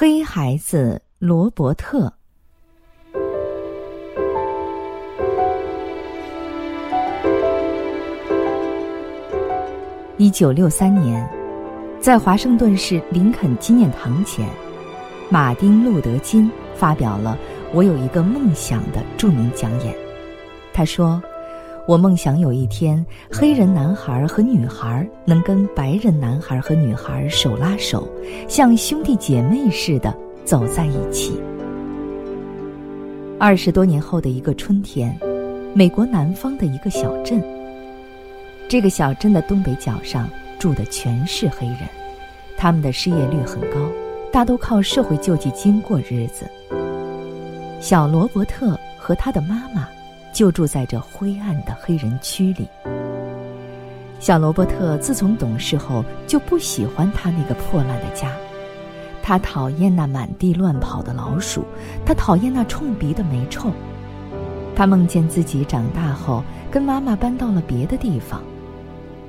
黑孩子罗伯特。一九六三年，在华盛顿市林肯纪念堂前，马丁·路德·金发表了“我有一个梦想”的著名讲演。他说：“我梦想有一天，黑人男孩和女孩能跟白人男孩和女孩手拉手，像兄弟姐妹似的走在一起。”二十多年后的一个春天，美国南方的一个小镇。这个小镇的东北角上住的全是黑人，他们的失业率很高，大都靠社会救济金过日子。小罗伯特和他的妈妈就住在这灰暗的黑人区里。小罗伯特自从懂事后就不喜欢他那个破烂的家，他讨厌那满地乱跑的老鼠，他讨厌那冲鼻的霉臭。他梦见自己长大后跟妈妈搬到了别的地方。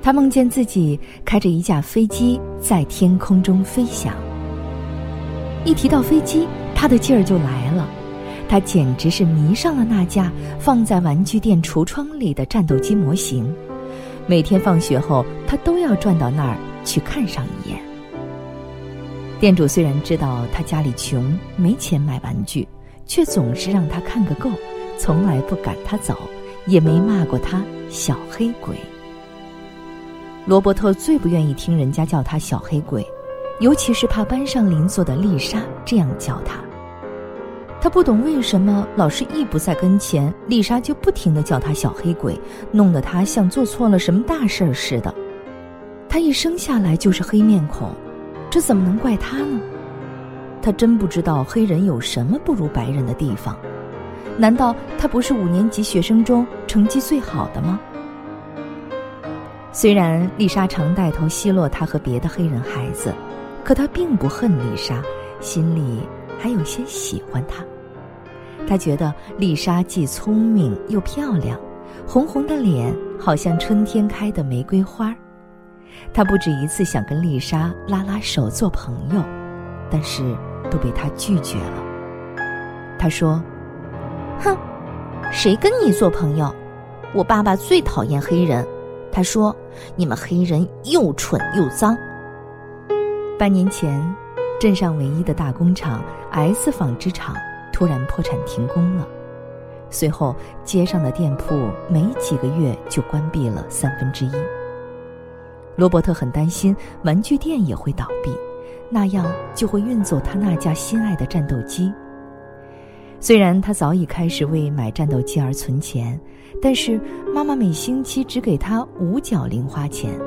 他梦见自己开着一架飞机在天空中飞翔。一提到飞机，他的劲儿就来了，他简直是迷上了那架放在玩具店橱窗里的战斗机模型。每天放学后，他都要转到那儿去看上一眼。店主虽然知道他家里穷，没钱买玩具，却总是让他看个够，从来不赶他走，也没骂过他“小黑鬼”。罗伯特最不愿意听人家叫他“小黑鬼”，尤其是怕班上邻座的丽莎这样叫他。他不懂为什么老师一不在跟前，丽莎就不停的叫他“小黑鬼”，弄得他像做错了什么大事儿似的。他一生下来就是黑面孔，这怎么能怪他呢？他真不知道黑人有什么不如白人的地方。难道他不是五年级学生中成绩最好的吗？虽然丽莎常带头奚落他和别的黑人孩子，可他并不恨丽莎，心里还有些喜欢她。他觉得丽莎既聪明又漂亮，红红的脸好像春天开的玫瑰花。他不止一次想跟丽莎拉拉手做朋友，但是都被她拒绝了。他说：“哼，谁跟你做朋友？我爸爸最讨厌黑人。”他说：“你们黑人又蠢又脏。”半年前，镇上唯一的大工厂 S 纺织厂突然破产停工了，随后街上的店铺没几个月就关闭了三分之一。罗伯特很担心玩具店也会倒闭，那样就会运走他那架心爱的战斗机。虽然他早已开始为买战斗机而存钱，但是妈妈每星期只给他五角零花钱，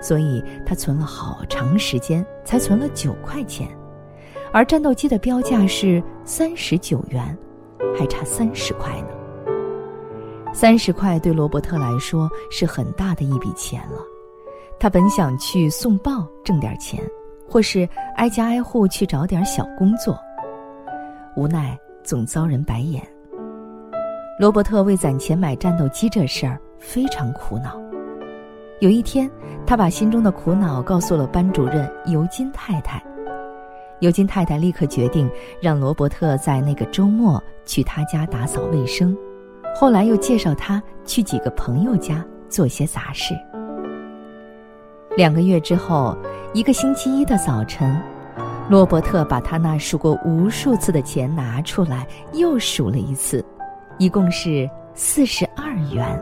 所以他存了好长时间才存了九块钱，而战斗机的标价是三十九元，还差三十块呢。三十块对罗伯特来说是很大的一笔钱了，他本想去送报挣点钱，或是挨家挨户去找点小工作，无奈。总遭人白眼。罗伯特为攒钱买战斗机这事儿非常苦恼。有一天，他把心中的苦恼告诉了班主任尤金太太。尤金太太立刻决定让罗伯特在那个周末去他家打扫卫生，后来又介绍他去几个朋友家做些杂事。两个月之后，一个星期一的早晨。罗伯特把他那数过无数次的钱拿出来，又数了一次，一共是四十二元，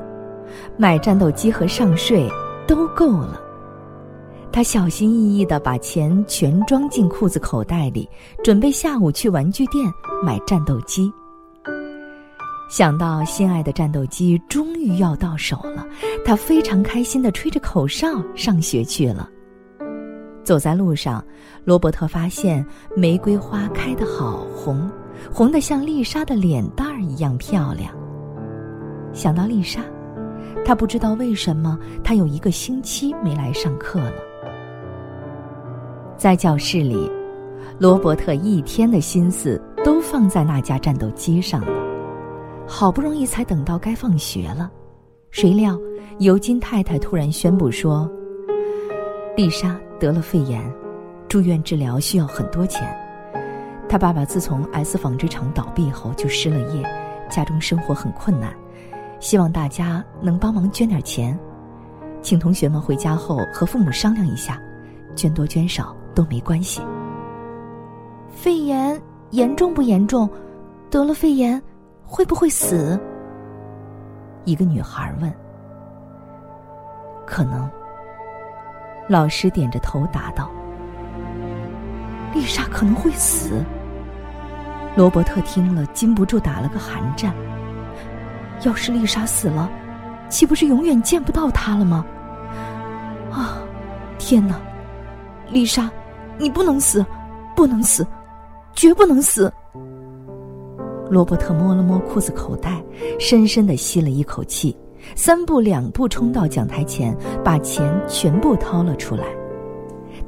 买战斗机和上税都够了。他小心翼翼地把钱全装进裤子口袋里，准备下午去玩具店买战斗机。想到心爱的战斗机终于要到手了，他非常开心地吹着口哨上学去了。走在路上，罗伯特发现玫瑰花开得好红，红得像丽莎的脸蛋儿一样漂亮。想到丽莎，他不知道为什么他有一个星期没来上课了。在教室里，罗伯特一天的心思都放在那架战斗机上了。好不容易才等到该放学了，谁料尤金太太突然宣布说：“丽莎。”得了肺炎，住院治疗需要很多钱。他爸爸自从 S 纺织厂倒闭后就失了业，家中生活很困难，希望大家能帮忙捐点钱，请同学们回家后和父母商量一下，捐多捐少都没关系。肺炎严重不严重？得了肺炎会不会死？一个女孩问。可能。老师点着头答道：“丽莎可能会死。”罗伯特听了，禁不住打了个寒战。要是丽莎死了，岂不是永远见不到她了吗？啊，天哪！丽莎，你不能死，不能死，绝不能死！罗伯特摸了摸裤子口袋，深深的吸了一口气。三步两步冲到讲台前，把钱全部掏了出来。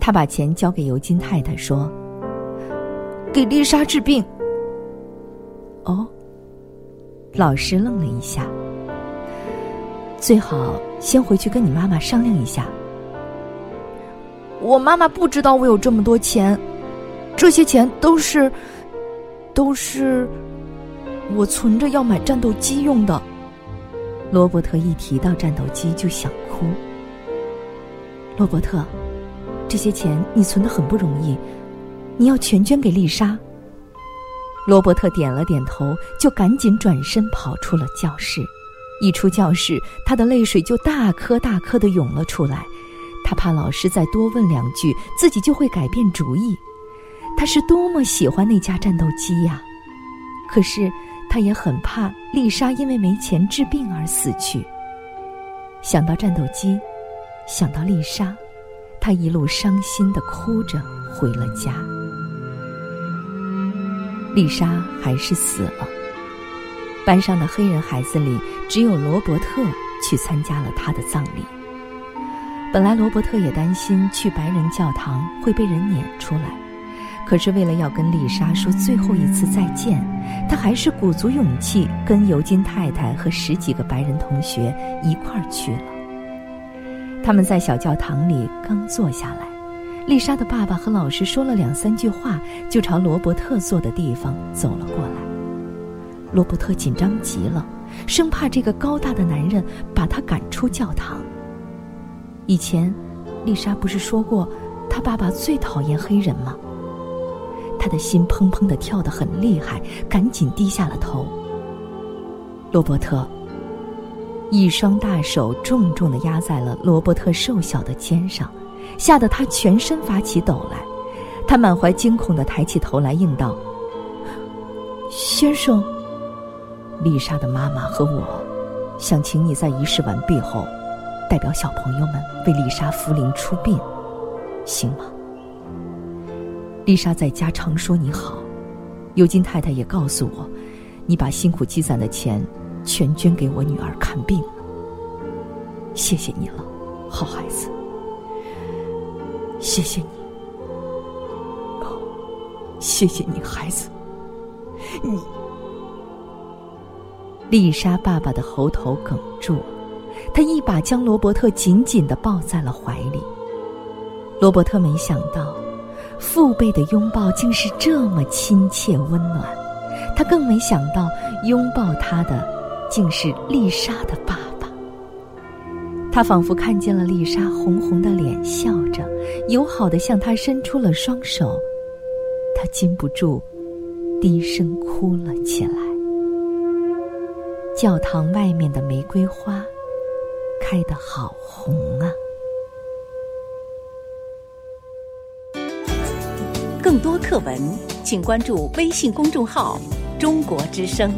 他把钱交给尤金太太，说：“给丽莎治病。”哦，老师愣了一下。最好先回去跟你妈妈商量一下。我妈妈不知道我有这么多钱，这些钱都是，都是我存着要买战斗机用的。罗伯特一提到战斗机就想哭。罗伯特，这些钱你存的很不容易，你要全捐给丽莎。罗伯特点了点头，就赶紧转身跑出了教室。一出教室，他的泪水就大颗大颗的涌了出来。他怕老师再多问两句，自己就会改变主意。他是多么喜欢那架战斗机呀！可是。他也很怕丽莎因为没钱治病而死去。想到战斗机，想到丽莎，他一路伤心的哭着回了家。丽莎还是死了。班上的黑人孩子里，只有罗伯特去参加了他的葬礼。本来罗伯特也担心去白人教堂会被人撵出来。可是为了要跟丽莎说最后一次再见，他还是鼓足勇气跟尤金太太和十几个白人同学一块儿去了。他们在小教堂里刚坐下来，丽莎的爸爸和老师说了两三句话，就朝罗伯特坐的地方走了过来。罗伯特紧张极了，生怕这个高大的男人把他赶出教堂。以前，丽莎不是说过，她爸爸最讨厌黑人吗？他的心砰砰的跳得很厉害，赶紧低下了头。罗伯特一双大手重重的压在了罗伯特瘦小的肩上，吓得他全身发起抖来。他满怀惊恐的抬起头来，应道：“先生，丽莎的妈妈和我想请你在仪式完毕后，代表小朋友们为丽莎扶灵出殡，行吗？”丽莎在家常说你好，尤金太太也告诉我，你把辛苦积攒的钱全捐给我女儿看病了。谢谢你了，好孩子。谢谢你，哦谢谢你，孩子。你，丽莎爸爸的喉头哽住，他一把将罗伯特紧紧的抱在了怀里。罗伯特没想到。父辈的拥抱竟是这么亲切温暖，他更没想到拥抱他的竟是丽莎的爸爸。他仿佛看见了丽莎红红的脸，笑着，友好的向他伸出了双手，他禁不住低声哭了起来。教堂外面的玫瑰花开的好红啊！更多课文，请关注微信公众号“中国之声”。